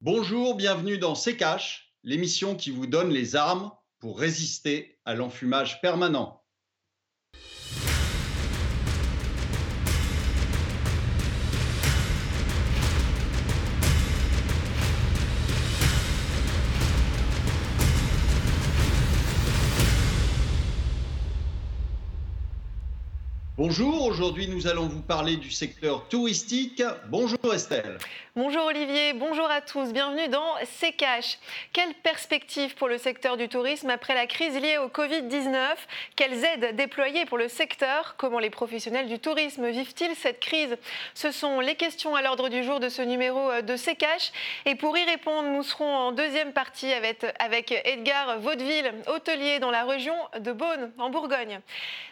Bonjour, bienvenue dans C'est l'émission qui vous donne les armes pour résister à l'enfumage permanent. Bonjour, aujourd'hui nous allons vous parler du secteur touristique. Bonjour Estelle. Bonjour Olivier, bonjour à tous, bienvenue dans C'est Cash. Quelle perspective pour le secteur du tourisme après la crise liée au Covid-19 Quelles aides déployées pour le secteur? Comment les professionnels du tourisme vivent-ils cette crise? Ce sont les questions à l'ordre du jour de ce numéro de C'est. Et pour y répondre, nous serons en deuxième partie avec, avec Edgar Vaudeville, hôtelier dans la région de Beaune, en Bourgogne.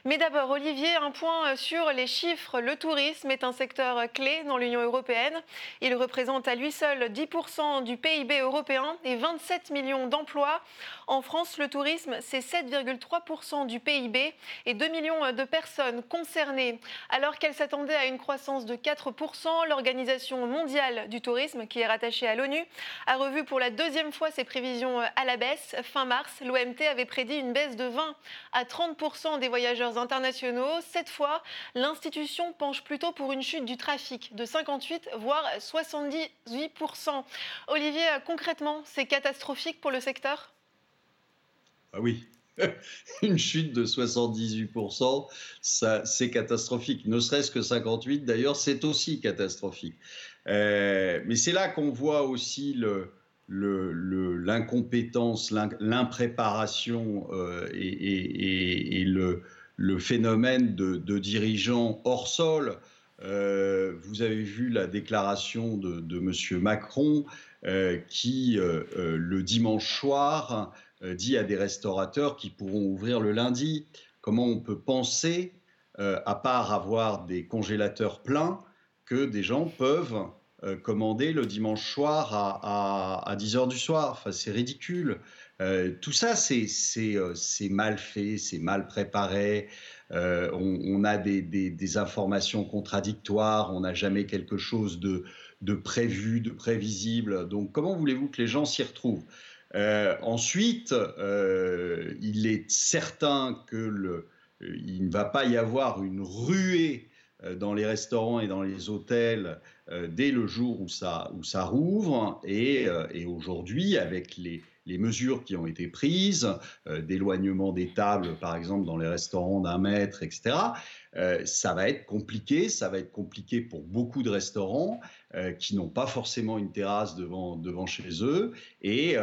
Mais d'abord, Olivier, un point sur les chiffres. Le tourisme est un secteur clé dans l'Union européenne. Il représente à lui seul 10% du PIB européen et 27 millions d'emplois. En France, le tourisme, c'est 7,3% du PIB et 2 millions de personnes concernées. Alors qu'elle s'attendait à une croissance de 4%, l'Organisation mondiale du tourisme, qui est rattachée à l'ONU, a revu pour la deuxième fois ses prévisions à la baisse. Fin mars, l'OMT avait prédit une baisse de 20 à 30% des voyageurs internationaux. Cette fois, l'institution penche plutôt pour une chute du trafic de 58 voire 78%. Olivier, concrètement, c'est catastrophique pour le secteur? Ah oui, une chute de 78%, ça, c'est catastrophique. Ne serait-ce que 58, d'ailleurs, c'est aussi catastrophique. Euh, mais c'est là qu'on voit aussi l'incompétence, l'impréparation euh, et, le, le phénomène de, dirigeants hors sol. Euh, vous avez vu la déclaration de, M. Macron euh, qui, euh, le dimanche soir, dit à des restaurateurs qui pourront ouvrir le lundi. Comment on peut penser, à part avoir des congélateurs pleins, que des gens peuvent commander le dimanche soir à, à 10 h du soir enfin, C'est ridicule. Euh, tout ça, euh, c'est mal fait, c'est mal préparé. Euh, on, a des, informations contradictoires, on n'a jamais quelque chose de, prévu, de prévisible. Donc, comment voulez-vous que les gens s'y retrouvent? Ensuite, il est certain que il ne va pas y avoir une ruée dans les restaurants et dans les hôtels dès le jour où ça, où ça rouvre. et aujourd'hui, avec les, les mesures qui ont été prises, euh, d'éloignement des tables, par exemple, dans les restaurants d'un mètre, etc., euh, ça va être compliqué. Ça va être compliqué pour beaucoup de restaurants euh, qui n'ont pas forcément une terrasse devant, devant chez eux et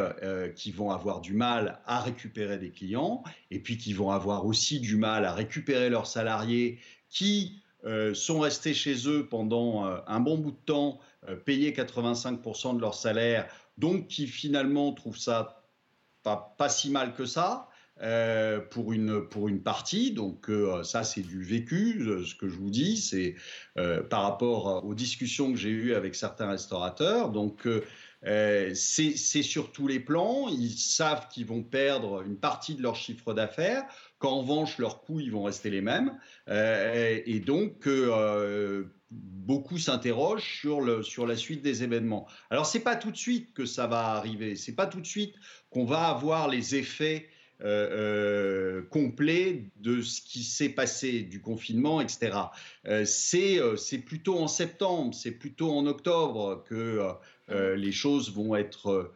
qui vont avoir du mal à récupérer des clients et puis qui vont avoir aussi du mal à récupérer leurs salariés qui sont restés chez eux pendant un bon bout de temps, payés 85% de leur salaire donc qui finalement trouvent ça pas, pas si mal que ça. Euh, pour, une, pour une partie. Donc euh, ça, c'est du vécu. Euh, ce que je vous dis, c'est par rapport aux discussions que j'ai eues avec certains restaurateurs. Donc c'est sur tous les plans. Ils savent qu'ils vont perdre une partie de leur chiffre d'affaires, qu'en revanche, leurs coûts, ils vont rester les mêmes. et donc beaucoup s'interrogent sur, la suite des événements. Alors, c'est pas tout de suite que ça va arriver, c'est pas tout de suite qu'on va avoir les effets euh, euh, complets de ce qui s'est passé, du confinement, etc. Euh, c'est plutôt en septembre, c'est plutôt en octobre que les choses vont être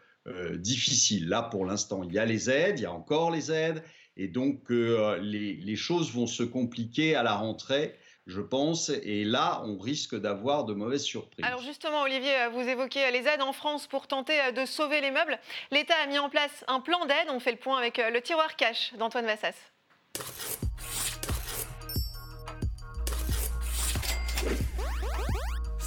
difficiles. Là, pour l'instant, il y a les aides, il y a encore les aides, et donc les, les choses vont se compliquer à la rentrée je pense. Et là, on risque d'avoir de mauvaises surprises. Alors justement, Olivier, vous évoquez les aides en France pour tenter de sauver les meubles. L'État a mis en place un plan d'aide. On fait le point avec le tiroir cash d'Antoine Vassas.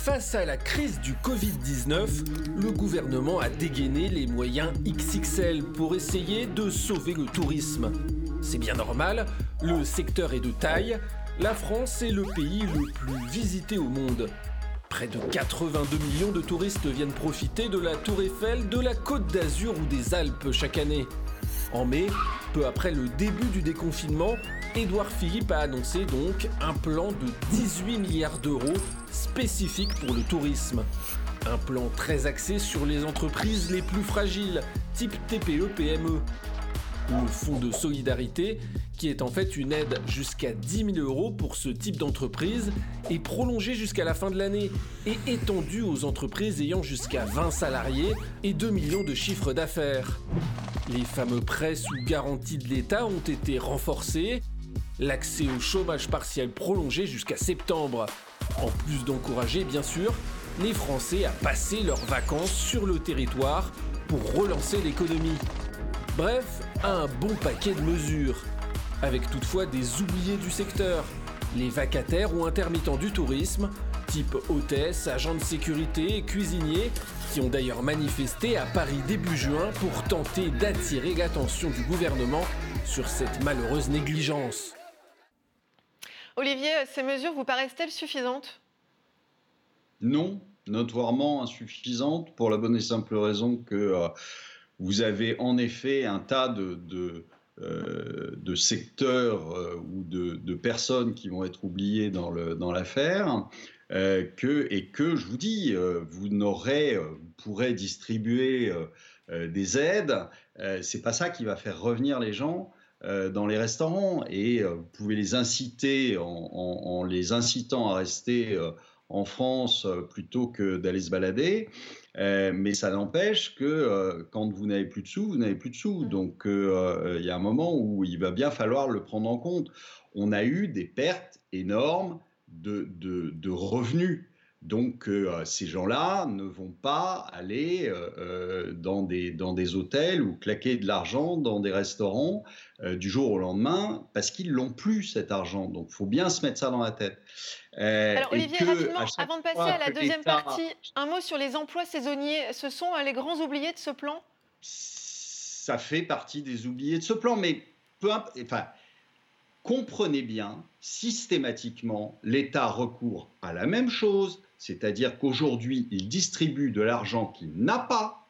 Face à la crise du Covid-19, le gouvernement a dégainé les moyens XXL pour essayer de sauver le tourisme. C'est bien normal, le secteur est de taille, la France est le pays le plus visité au monde. Près de 82 millions de touristes viennent profiter de la Tour Eiffel, de la Côte d'Azur ou des Alpes chaque année. En mai, peu après le début du déconfinement, Édouard Philippe a annoncé donc un plan de 18 milliards d'euros spécifique pour le tourisme. Un plan très axé sur les entreprises les plus fragiles, type TPE-PME. Le fonds de solidarité, qui est en fait une aide jusqu'à 10 000 euros pour ce type d'entreprise, est prolongé jusqu'à la fin de l'année et étendu aux entreprises ayant jusqu'à 20 salariés et 2 millions de chiffres d'affaires. Les fameux prêts sous garantie de l'État ont été renforcés, l'accès au chômage partiel prolongé jusqu'à septembre, en plus d'encourager bien sûr les Français à passer leurs vacances sur le territoire pour relancer l'économie. Bref, un bon paquet de mesures, avec toutefois des oubliés du secteur, les vacataires ou intermittents du tourisme, type hôtesse, agents de sécurité cuisiniers, qui ont d'ailleurs manifesté à Paris début juin pour tenter d'attirer l'attention du gouvernement sur cette malheureuse négligence. Olivier, ces mesures vous paraissent-elles suffisantes? Non, notoirement insuffisantes pour la bonne et simple raison que euh, vous avez en effet un tas de, de, euh, secteurs euh, ou de, personnes qui vont être oubliées dans l'affaire. Que, et que, je vous dis, vous n'aurez, pourrez distribuer des aides, c'est pas ça qui va faire revenir les gens dans les restaurants et euh, vous pouvez les inciter en, les incitant à rester euh, en France plutôt que d'aller se balader. mais ça n'empêche que quand vous n'avez plus de sous, vous n'avez plus de sous. Mmh. Donc il y a un moment où il va bien falloir le prendre en compte. On a eu des pertes énormes de, de revenus donc euh, ces gens-là ne vont pas aller euh, euh, dans, des, dans des hôtels ou claquer de l'argent dans des restaurants du jour au lendemain parce qu'ils l'ont plus cet argent. Donc il faut bien se mettre ça dans la tête. Alors Olivier, rapidement, avant de passer à la deuxième partie, un mot sur les emplois saisonniers. Ce sont les grands oubliés de ce plan? Ça fait partie des oubliés de ce plan, mais peu enfin, comprenez bien, systématiquement, l'État recourt à la même chose, c'est-à-dire qu'aujourd'hui, il distribue de l'argent qu'il n'a pas,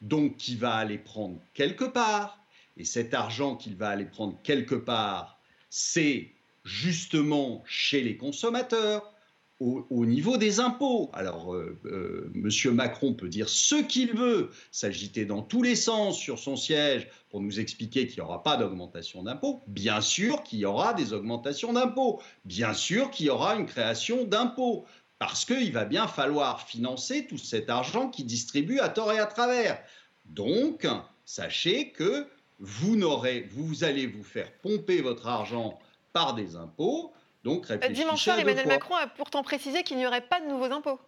donc qui va aller prendre quelque part. Et cet argent qu'il va aller prendre quelque part, c'est justement chez les consommateurs, au, niveau des impôts. Alors, euh, euh, Monsieur Macron peut dire ce qu'il veut, s'agiter dans tous les sens sur son siège pour nous expliquer qu'il n'y aura pas d'augmentation d'impôts. Bien sûr qu'il y aura des augmentations d'impôts. Bien sûr qu'il y aura une création d'impôts parce qu'il va bien falloir financer tout cet argent qui distribue à tort et à travers. Donc, sachez que vous, n'aurez, vous allez vous faire pomper votre argent par des impôts. Donc, réfléchissez Dimanche soir, Emmanuel Macron a pourtant précisé qu'il n'y aurait pas de nouveaux impôts.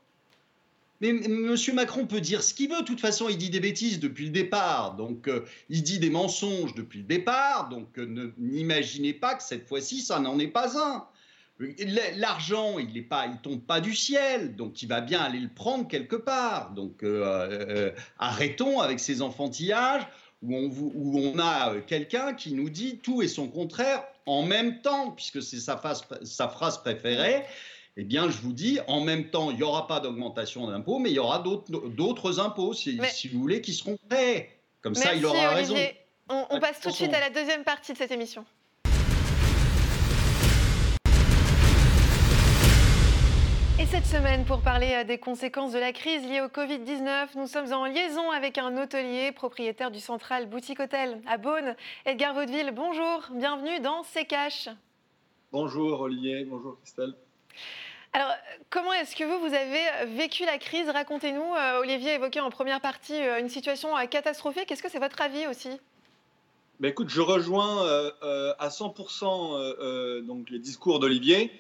Mais M. Macron peut dire ce qu'il veut. De toute façon, il dit des bêtises depuis le départ. Donc, euh, il dit des mensonges depuis le départ. Donc, euh, n'imaginez pas que cette fois-ci, ça n'en est pas un. L'argent, il ne pas, il tombe pas du ciel, donc il va bien aller le prendre quelque part. Donc euh, euh, arrêtons avec ces enfantillages où on, où on a quelqu'un qui nous dit tout et son contraire en même temps, puisque c'est sa, sa, phrase préférée. Eh bien, je vous dis, en même temps, il n'y aura pas d'augmentation d'impôts, mais il y aura d'autres impôts, si, si, vous voulez, qui seront prêts. Comme ça, il aura raison. on passe tout de suite à la deuxième partie de cette émission. Cette semaine, pour parler euh, des conséquences de la crise liée au Covid-19, nous sommes en liaison avec un hôtelier, propriétaire du Central Boutique Hôtel à Beaune. Edgar Vaudeville, bonjour, bienvenue dans C'est Cash. Bonjour Olivier, bonjour Christelle. Alors, comment est-ce que vous, vous avez vécu la crise? Racontez-nous. Euh, Olivier évoquait en première partie euh, une situation catastrophique. Est-ce que c'est votre avis aussi? Ben écoute, je rejoins à 100% donc les discours d'Olivier.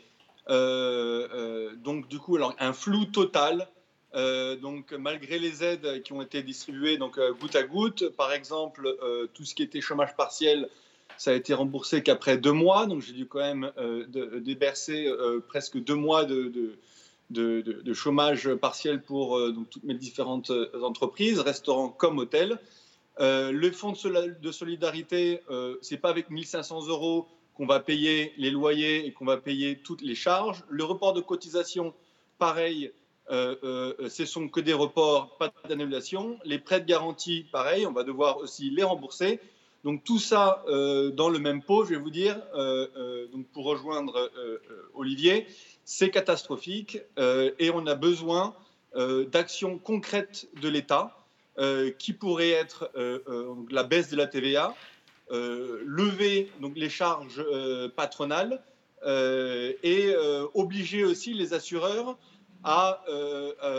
Euh, euh, donc du coup, un flou total. Euh, donc malgré les aides qui ont été distribuées donc goutte à goutte, par exemple tout ce qui était chômage partiel, ça a été remboursé qu'après deux mois. Donc j'ai dû quand même débercer presque deux mois de, de, de, chômage partiel pour toutes mes différentes entreprises, restaurants comme hôtels. le fonds de solidarité, c'est pas avec 1500 euros qu'on va payer les loyers et qu'on va payer toutes les charges. Le report de cotisation, pareil, euh, euh, ce sont que des reports, pas d'annulation. Les prêts de garantie, pareil, on va devoir aussi les rembourser. Donc tout ça euh, dans le même pot, je vais vous dire, donc pour rejoindre Olivier, c'est catastrophique et on a besoin d'actions concrètes de l'État qui pourraient être la baisse de la TVA, lever donc, les charges patronales et obliger aussi les assureurs à,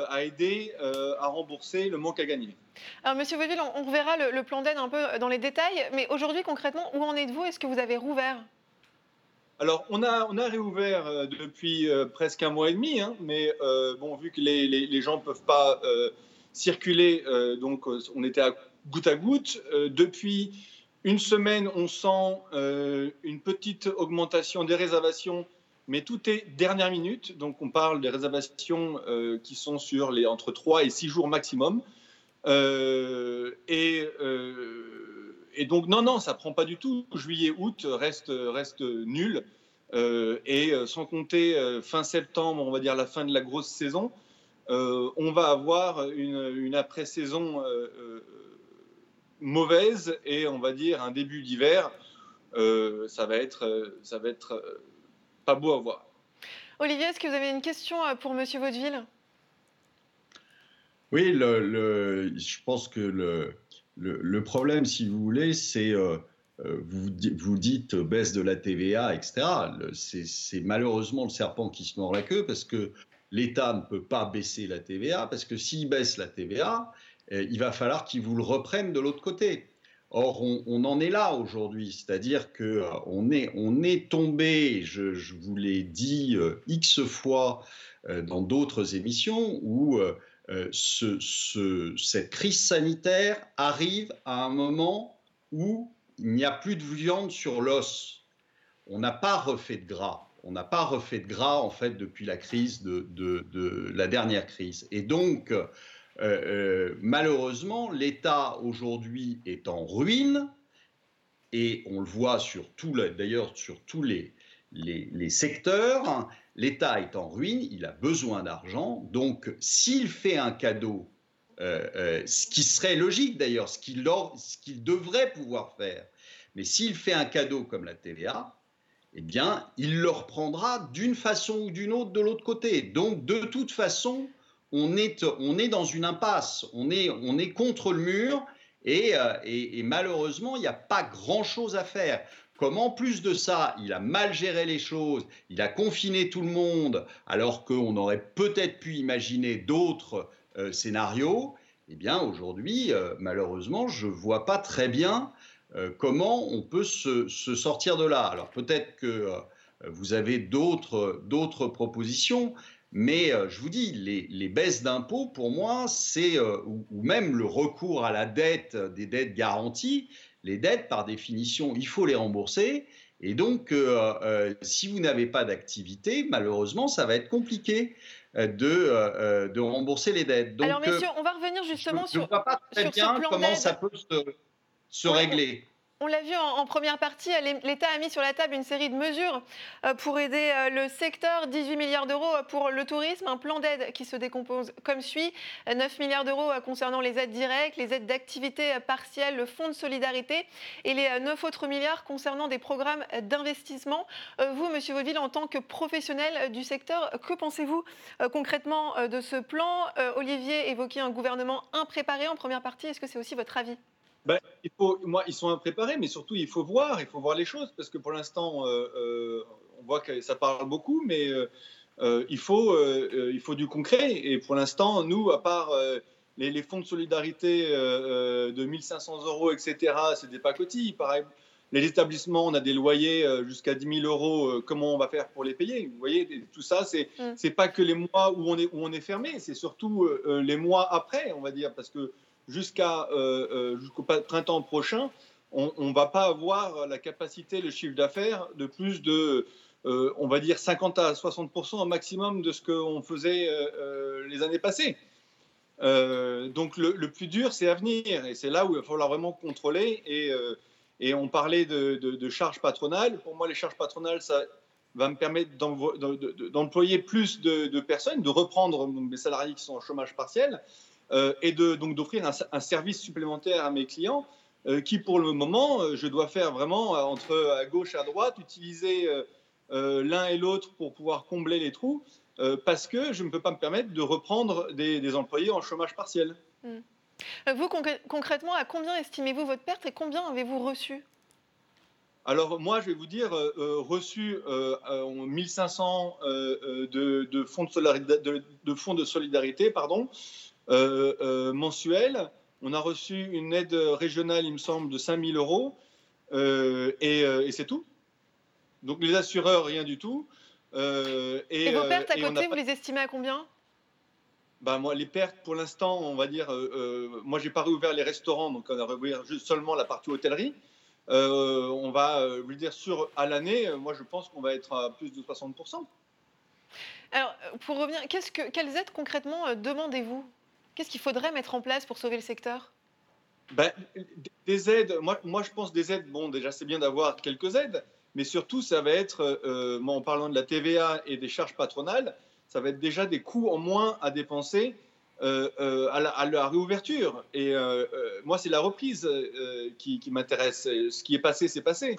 à aider à rembourser le manque à gagner. Alors, Monsieur Vaudeville, on, reverra le, le plan d'aide un peu dans les détails, mais aujourd'hui, concrètement, où en êtes-vous? Est-ce que vous avez rouvert? Alors, on a, on a réouvert euh, depuis euh, presque un mois et demi, hein, mais euh, bon, vu que les, les, gens ne peuvent pas circuler, donc on était à goutte à goutte. depuis une semaine, on sent une petite augmentation des réservations, mais tout est dernière minute. Donc, on parle des réservations qui sont sur les entre 3 et 6 jours maximum. et et donc, non, non, ça prend pas du tout. Juillet, août reste, nul. Euh, et euh, sans compter euh, fin septembre, on va dire la fin de la grosse saison, on va avoir une, après-saison mauvaise et on va dire un début d'hiver. ça va être, ça va être pas beau à voir. Olivier, est-ce que vous avez une question pour Monsieur Vaudeville? Oui, le, je pense que le, le, problème, si vous voulez, c'est euh, euh, vous, vous, dites baisse de la TVA, etc. C'est malheureusement le serpent qui se mord la queue parce que l'État ne peut pas baisser la TVA parce que s'il baisse la TVA, euh, il va falloir qu'il vous le reprenne de l'autre côté. Or, on, en est là aujourd'hui, c'est-à-dire que est, on est tombé, je, vous l'ai dit x fois dans d'autres émissions, où euh, ce, cette crise sanitaire arrive à un moment où il n'y a plus de viande sur l'os. On n'a pas refait de gras. On n'a pas refait de gras, en fait, depuis la crise de, la dernière crise. Et donc, euh, euh, malheureusement, l'État aujourd'hui est en ruine. Et on le voit sur d'ailleurs, sur tous les, les, les secteurs. L'État est en ruine, il a besoin d'argent, donc s'il fait un cadeau, euh, ce qui serait logique d'ailleurs, ce qu'il devrait pouvoir faire, mais s'il fait un cadeau comme la TVA, eh bien, il le reprendra d'une façon ou d'une autre de l'autre côté. Donc, de toute façon, on est, on est dans une impasse, on est, on est contre le mur, et, euh, malheureusement, il n'y a pas grand-chose à faire. Comme en plus de ça, il a mal géré les choses, il a confiné tout le monde, alors qu'on aurait peut-être pu imaginer d'autres euh, scénarios, eh bien aujourd'hui, euh, malheureusement, je ne vois pas très bien comment on peut se, sortir de là. Alors peut-être que vous avez d'autres propositions, mais je vous dis, les, baisses d'impôts, pour moi, c'est, ou, même le recours à la dette, des dettes garanties, les dettes, par définition, il faut les rembourser. Et donc, euh, euh, si vous n'avez pas d'activité, malheureusement, ça va être compliqué euh, de, de rembourser les dettes. Alors, messieurs, on va revenir justement sur. Je ne vois pas très bien comment ça peut se, se régler. On l'a vu en, première partie, l'État a mis sur la table une série de mesures euh, pour aider euh, le secteur. 18 milliards d'euros pour le tourisme, un plan d'aide qui se décompose comme suit. 9 milliards d'euros concernant les aides directes, les aides d'activité partielle, le fonds de solidarité et les 9 autres milliards concernant des programmes d'investissement. Euh, vous, Monsieur Vaudeville, en tant que professionnel du secteur, que pensez-vous concrètement de ce plan? Olivier évoquait un gouvernement impréparé en première partie. Est-ce que c'est aussi votre avis? Ben, il faut, moi, ils sont impréparés, mais surtout, il faut voir, il faut voir les choses, parce que pour l'instant, euh, euh, on voit que ça parle beaucoup, mais euh, il, faut, il faut du concret. Et pour l'instant, nous, à part les, fonds de solidarité de 1500 euros, etc., c'est des pacotilles. Pareil, les établissements, on a des loyers jusqu'à 10 000 euros. comment on va faire pour les payer? Vous voyez, tout ça, c'est n'est mm. pas que les mois où on est, où on est fermé, c'est surtout les mois après, on va dire, parce que jusqu'à euh, euh, jusqu'au printemps prochain, on ne va pas avoir la capacité, le chiffre d'affaires de plus de, euh, on va dire, 50 à 60% au maximum de ce qu'on faisait les années passées. donc le, plus dur, c'est à venir, et c'est là où il va falloir vraiment contrôler. Et, on parlait de, charges patronales. Pour moi, les charges patronales, ça va me permettre d'employer plus de, personnes, de reprendre mes salariés qui sont en chômage partiel, et de, donc d'offrir un, service supplémentaire à mes clients euh, qui, pour le moment, euh, je dois faire vraiment entre à gauche à droite, utiliser l'un et l'autre pour pouvoir combler les trous. parce que je ne peux pas me permettre de reprendre des, employés en chômage partiel. Hmm. Vous, concrètement, à combien estimez-vous votre perte et combien avez-vous reçu? Alors moi, je vais vous dire, reçu 1500 de, fonds de, fonds de solidarité pardon, mensuels. On a reçu une aide régionale, il me semble, de 5000 euros. et c'est tout. Donc les assureurs, rien du tout. Euh, et, vos pertes à côté, vous les estimez à combien? Bah, moi, les pertes, pour l'instant, on va dire, euh, euh, moi, j'ai pas réouvert les restaurants, donc on a réouvert juste seulement la partie hôtellerie. on va, lui dire, sur à l'année, moi, je pense qu'on va être à plus de 60%. Alors, pour revenir, qu'est-ce que, quelles aides concrètement demandez-vous? Qu'est-ce qu'il faudrait mettre en place pour sauver le secteur? Ben, Des aides, moi, je pense des aides, bon, déjà, c'est bien d'avoir quelques aides, mais surtout, ça va être, euh, en parlant de la TVA et des charges patronales, ça va être déjà des coûts en moins à dépenser euh, euh, à, la, réouverture. Et moi, c'est la reprise qui, m'intéresse. Ce qui est passé, c'est passé.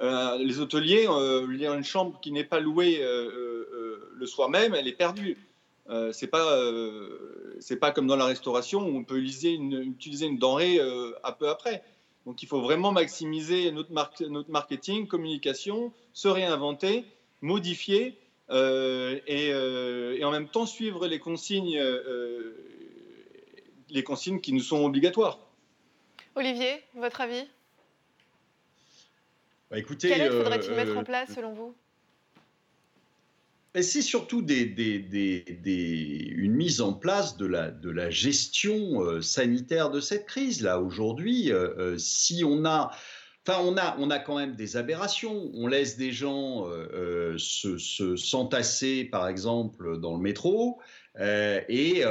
les hôteliers, il y a une chambre qui n'est pas louée le soir même, elle est perdue. Euh, c'est pas c'est pas comme dans la restauration où on peut utiliser une, utiliser une denrée un peu après. Donc il faut vraiment maximiser notre, notre marketing, communication, se réinventer, modifier euh, euh, et, en même temps suivre les consignes, euh, les consignes qui nous sont obligatoires. Olivier, votre avis? Bah, écoutez, Quelle aide faudrait-il mettre en place selon vous? C'est surtout une mise en place de la, gestion euh, sanitaire de cette crise. Là, aujourd'hui, euh, euh, si on a. Enfin, on a, on a quand même des aberrations. On laisse des gens se, s'entasser, par exemple, dans le métro, et,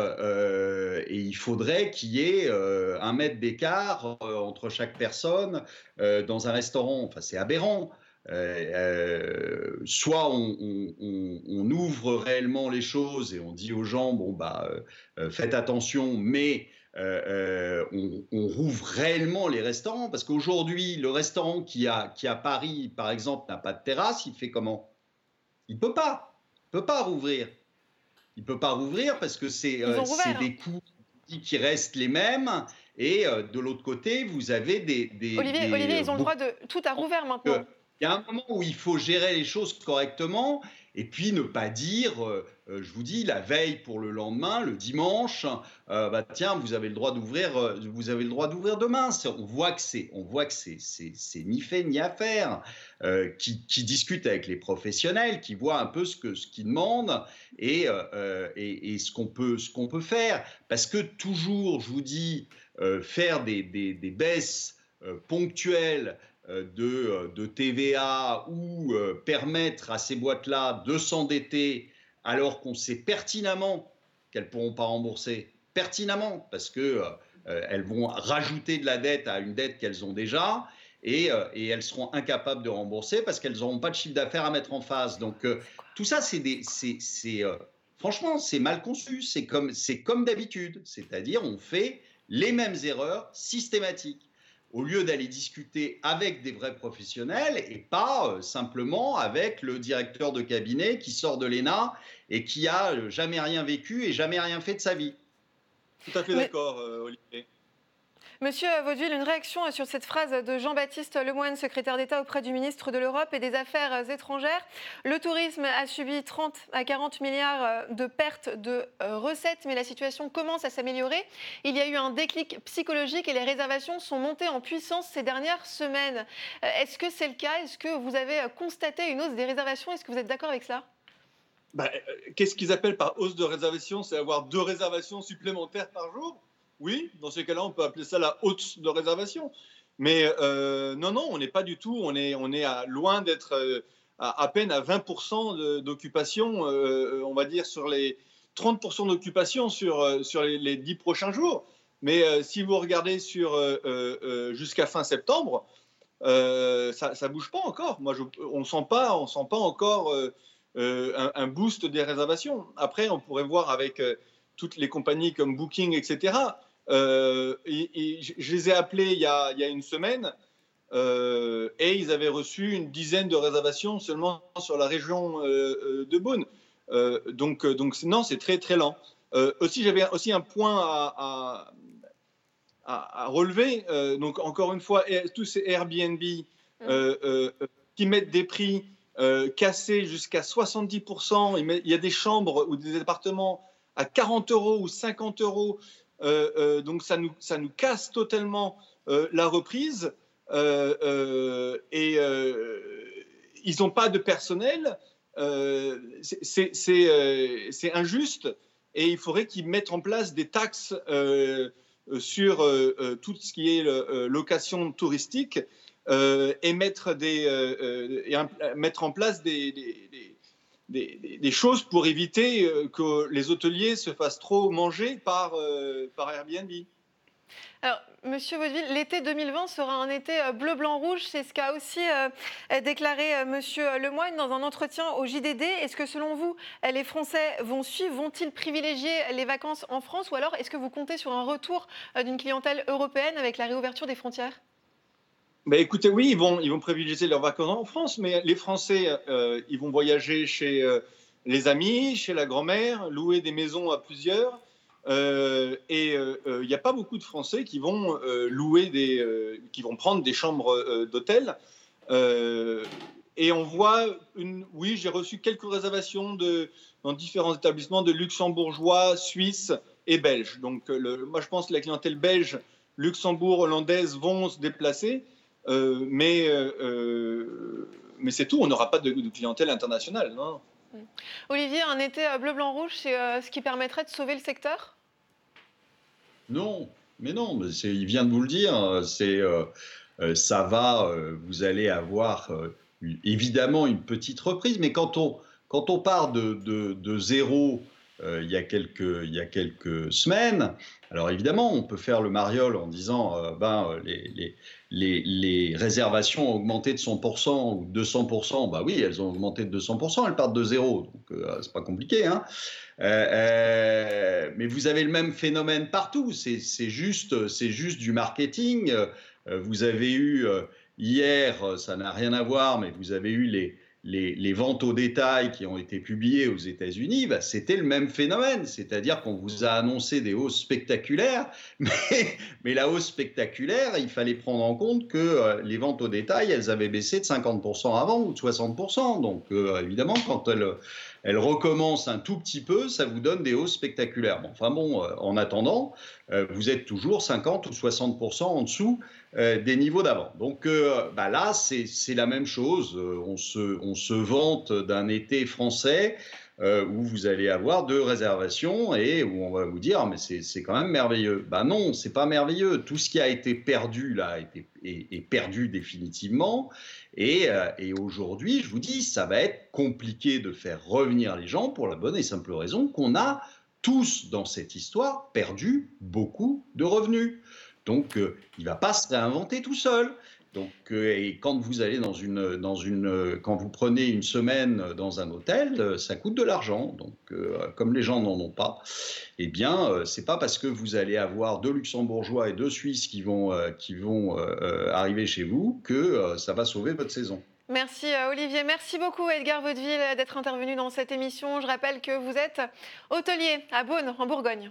il faudrait qu'il y ait un mètre d'écart entre chaque personne dans un restaurant. Enfin, c'est aberrant. Euh, euh, soit on, ouvre réellement les choses et on dit aux gens bon bah euh, faites attention, mais on, rouvre réellement les restaurants parce qu'aujourd'hui le restaurant qui a qui à Paris par exemple n'a pas de terrasse, il fait comment? Il peut pas, il peut pas rouvrir. Il peut pas rouvrir parce que c'est des coûts qui restent les mêmes. Et de l'autre côté, vous avez des, Olivier, Olivier, ils ont le droit de tout à rouvrir maintenant. Il y a un moment où il faut gérer les choses correctement et puis ne pas dire, euh, euh, je vous dis, la veille pour le lendemain, le dimanche, euh, bah tiens, vous avez le droit d'ouvrir, vous avez le droit d'ouvrir demain. On voit que c'est, on voit que c'est, ni fait ni à faire. qui, qui discute avec les professionnels, qui voit un peu ce que ce qu'ils demandent et, et, et, ce qu'on peut, ce qu'on peut faire. Parce que toujours, je vous dis, faire des, des, des baisses ponctuelles euh, euh, de, TVA ou euh, permettre à ces boîtes-là de s'endetter alors qu'on sait pertinemment qu'elles ne pourront pas rembourser, pertinemment, parce qu'elles vont rajouter de la dette à une dette qu'elles ont déjà, et, elles seront incapables de rembourser parce qu'elles n'auront pas de chiffre d'affaires à mettre en face. Donc tout ça, c'est franchement, c'est mal conçu, c'est comme, comme d'habitude, c'est-à-dire on fait les mêmes erreurs systématiques au lieu d'aller discuter avec des vrais professionnels et pas euh, simplement avec le directeur de cabinet qui sort de l'ENA et qui a euh, jamais rien vécu et jamais rien fait de sa vie. Tout à fait d'accord, euh, Olivier. Monsieur Vaudeville, une réaction sur cette phrase de Jean-Baptiste Lemoyne, secrétaire d'État auprès du ministre de l'Europe et des Affaires étrangères. Le tourisme a subi 30 à 40 milliards de pertes de euh, recettes, mais la situation commence à s'améliorer. Il y a eu un déclic psychologique et les réservations sont montées en puissance ces dernières semaines. Euh, est-ce que c'est le cas? Est-ce que vous avez constaté une hausse des réservations? Est-ce que vous êtes d'accord avec cela? Bah, euh, Qu'est-ce qu'ils appellent par hausse de réservation C'est avoir deux réservations supplémentaires par jour? Oui, dans ces cas-là, on peut appeler ça la haute de réservation. Mais euh, non, non, on n'est pas du tout, on est, on est à, loin d'être euh, à, peine à 20% d'occupation, euh, on va dire, sur les 30% d'occupation sur, sur les, les, 10 prochains jours. Mais si vous regardez sur jusqu'à fin septembre, ça ne bouge pas encore. Moi, on ne sent pas, sent pas encore un, boost des réservations. Après, on pourrait voir avec toutes les compagnies comme Booking, etc. Euh, et, je les ai appelés il y a, il y a une semaine euh, et ils avaient reçu une dizaine de réservations seulement sur la région euh, de Beaune. donc, donc non, c'est très très lent. aussi, j'avais aussi un point à, à, relever. donc encore une fois, tous ces Airbnb mmh. qui mettent des prix cassés jusqu'à 70%. Il, y a des chambres ou des appartements à 40 euros ou 50 euros. Donc ça nous, ça nous casse totalement la reprise. et ils n'ont pas de personnel. Euh, euh, c'est injuste et il faudrait qu'ils mettent en place des taxes euh, sur tout ce qui est location touristique et mettre, des, mettre en place des, choses pour éviter que les hôteliers se fassent trop manger par, par Airbnb. Alors, Monsieur Vaudeville, l'été 2020 sera un été euh, bleu-blanc-rouge. C'est ce qu'a aussi euh, déclaré euh, Monsieur Lemoyne dans un entretien au JDD. Est-ce que selon vous, les Français vont suivre, vont-ils privilégier les vacances en France? Ou alors est-ce que vous comptez sur un retour d'une clientèle européenne avec la réouverture des frontières? Ben écoutez, oui, ils vont, ils vont privilégier leurs vacances en France, mais les Français, ils vont voyager chez les amis, chez la grand-mère, louer des maisons à plusieurs. Euh, et il euh, n'y a pas beaucoup de Français qui vont euh, louer des, qui vont prendre des chambres d'hôtel. et on voit, une, oui, j'ai reçu quelques réservations de, dans différents établissements de luxembourgeois, suisses et belges. Donc, moi, je pense que la clientèle belge, Luxembourg, hollandaise vont se déplacer, mais, mais c'est tout. On n'aura pas de, de, clientèle internationale. Non? Olivier, un été bleu-blanc-rouge, c'est ce qui permettrait de sauver le secteur? Non, mais non, il vient de vous le dire. C'est, euh, euh, ça va. Euh, vous allez avoir évidemment une petite reprise, mais quand on quand on part de, de, zéro il, y a quelques, il y a quelques semaines, alors évidemment, on peut faire le mariole en disant ben, les, les, les, réservations ont augmenté de 100% ou 200%. Bah oui, elles ont augmenté de 200%, elles partent de zéro, donc c'est pas compliqué. Hein euh, euh, mais vous avez le même phénomène partout. C'est juste, juste du marketing. Euh, vous avez eu hier, ça n'a rien à voir, mais vous avez eu les, les, ventes au détail qui ont été publiées aux États-Unis, bah, c'était le même phénomène. C'est-à-dire qu'on vous a annoncé des hausses spectaculaires, mais, la hausse spectaculaire, il fallait prendre en compte que les ventes au détail, elles avaient baissé de 50% avant ou de 60%. Donc évidemment, quand elles elle recommence un tout petit peu, ça vous donne des hausses spectaculaires. Enfin bon, euh, en attendant, euh, vous êtes toujours 50 ou 60% en dessous euh, des niveaux d'avant. Donc bah là, c'est la même chose. On se, vante d'un été français. où vous allez avoir deux réservations et où on va vous dire mais c'est quand même merveilleux. Ben non, c'est pas merveilleux. Tout ce qui a été perdu là est perdu définitivement. Euh, et, aujourd'hui, je vous dis, ça va être compliqué de faire revenir les gens pour la bonne et simple raison qu'on a tous dans cette histoire perdu beaucoup de revenus. Donc, euh, il ne va pas se réinventer tout seul. Donc, euh, et quand vous allez dans une, dans une, quand vous prenez une semaine dans un hôtel, euh, ça coûte de l'argent. Donc, comme les gens n'en ont pas, eh bien, c'est pas parce que vous allez avoir deux Luxembourgeois et deux Suisses qui vont, qui vont arriver chez vous que ça va sauver votre saison. Merci Olivier, merci beaucoup Edgar Vaudeville d'être intervenu dans cette émission. Je rappelle que vous êtes hôtelier à Beaune, en Bourgogne.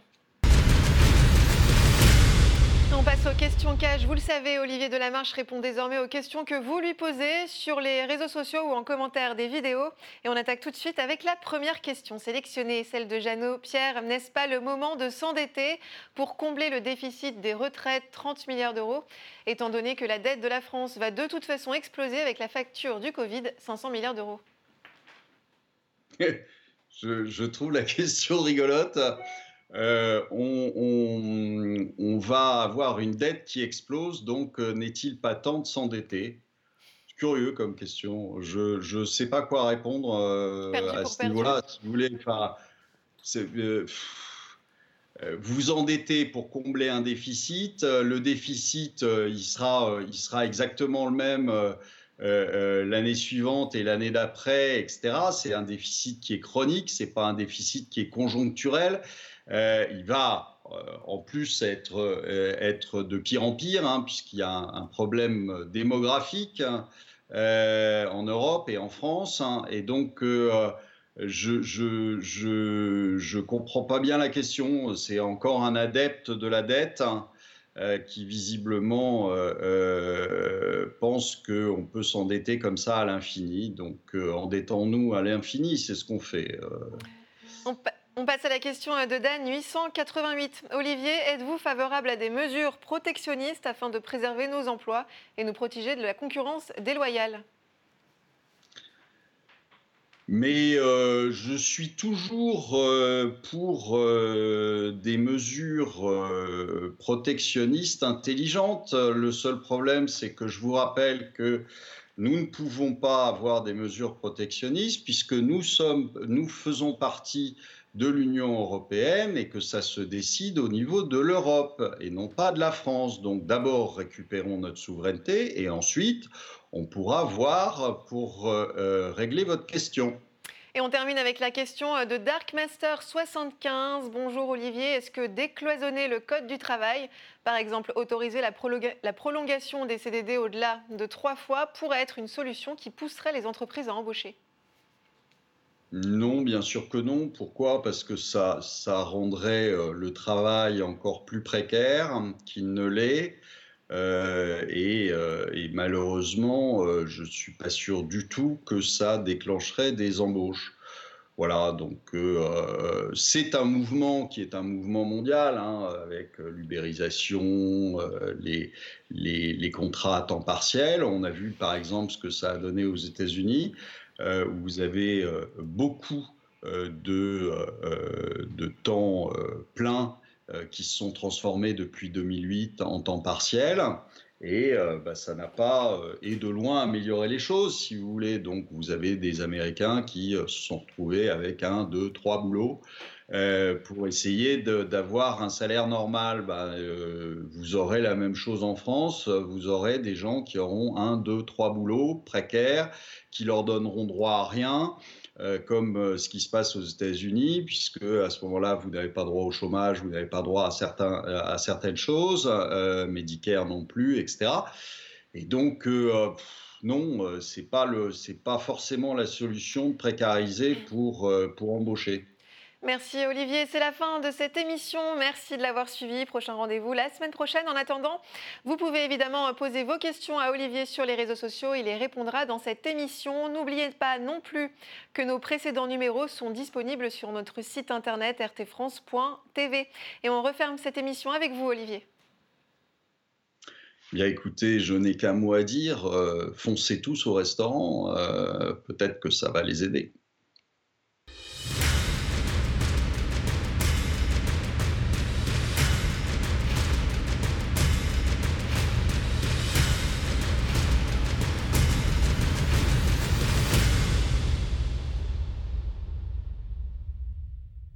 On passe aux questions cash. Vous le savez, Olivier Delamarche répond désormais aux questions que vous lui posez sur les réseaux sociaux ou en commentaire des vidéos. Et on attaque tout de suite avec la première question sélectionnée, celle de Jeannot. Pierre, n'est-ce pas le moment de s'endetter pour combler le déficit des retraites, 30 milliards d'euros, étant donné que la dette de la France va de toute façon exploser avec la facture du Covid, 500 milliards d'euros? Je, trouve la question rigolote. Euh, on, va avoir une dette qui explose, donc euh, n'est-il pas temps de s'endetter? Curieux comme question. Je ne sais pas quoi répondre euh, à ce niveau-là. Si vous voulez, vous endettez pour combler un déficit. Le déficit, il, sera, il sera exactement le même. l'année suivante et l'année d'après, etc. C'est un déficit qui est chronique, c'est pas un déficit qui est conjoncturel. Euh, il va euh, en plus être, euh, être de pire en pire, hein, puisqu'il y a un, problème démographique hein, en Europe et en France. Hein. et donc, je, je, comprends pas bien la question. C'est encore un adepte de la dette qui visiblement pense qu'on peut s'endetter comme ça à l'infini. Donc endettons-nous à l'infini, c'est ce qu'on fait. On, passe à la question de Dan 888. Olivier, êtes-vous favorable à des mesures protectionnistes afin de préserver nos emplois et nous protéger de la concurrence déloyale? Mais euh, je suis toujours euh, pour euh, des mesures protectionnistes intelligentes. Le seul problème, c'est que je vous rappelle que nous ne pouvons pas avoir des mesures protectionnistes puisque nous, sommes, nous faisons partie de l'Union européenne et que ça se décide au niveau de l'Europe et non pas de la France. Donc d'abord récupérons notre souveraineté et ensuite on pourra voir pour euh, euh, régler votre question. Et on termine avec la question de Darkmaster75. Bonjour Olivier, est-ce que décloisonner le code du travail, par exemple autoriser la prolongation des CDD au-delà de trois fois, pourrait être une solution qui pousserait les entreprises à embaucher? Non, bien sûr que non. Pourquoi? Parce que ça, ça rendrait le travail encore plus précaire qu'il ne l'est. Euh, euh, et, malheureusement, euh, je ne suis pas sûr du tout que ça déclencherait des embauches. Voilà, donc c'est un mouvement qui est un mouvement mondial, hein, avec l'ubérisation, les, contrats à temps partiel. On a vu par exemple ce que ça a donné aux États-Unis, où vous avez beaucoup de, de temps plein euh, qui se sont transformés depuis 2008 en temps partiel. Et euh, bah, ça n'a pas, euh, et de loin, amélioré les choses, si vous voulez. Donc, vous avez des Américains qui se sont retrouvés avec un, deux, trois boulots pour essayer d'avoir un salaire normal. Bah, vous aurez la même chose en France. Vous aurez des gens qui auront un, deux, trois boulots précaires, qui leur donneront droit à rien. Euh, comme euh, ce qui se passe aux États-Unis, puisque à ce moment-là, vous n'avez pas droit au chômage, vous n'avez pas droit à, certains, à certaines choses, euh, Medicare non plus, etc. Et donc, non, c'est pas le, c'est pas forcément la solution de précariser pour, pour embaucher. Merci Olivier, c'est la fin de cette émission. Merci de l'avoir suivi. Prochain rendez-vous la semaine prochaine. En attendant, vous pouvez évidemment poser vos questions à Olivier sur les réseaux sociaux. Il les répondra dans cette émission. N'oubliez pas non plus que nos précédents numéros sont disponibles sur notre site internet rtfrance.tv. Et on referme cette émission avec vous Olivier. Bien écoutez, je n'ai qu'un mot à dire. Euh, foncez tous au restaurant. Euh, peut-être que ça va les aider.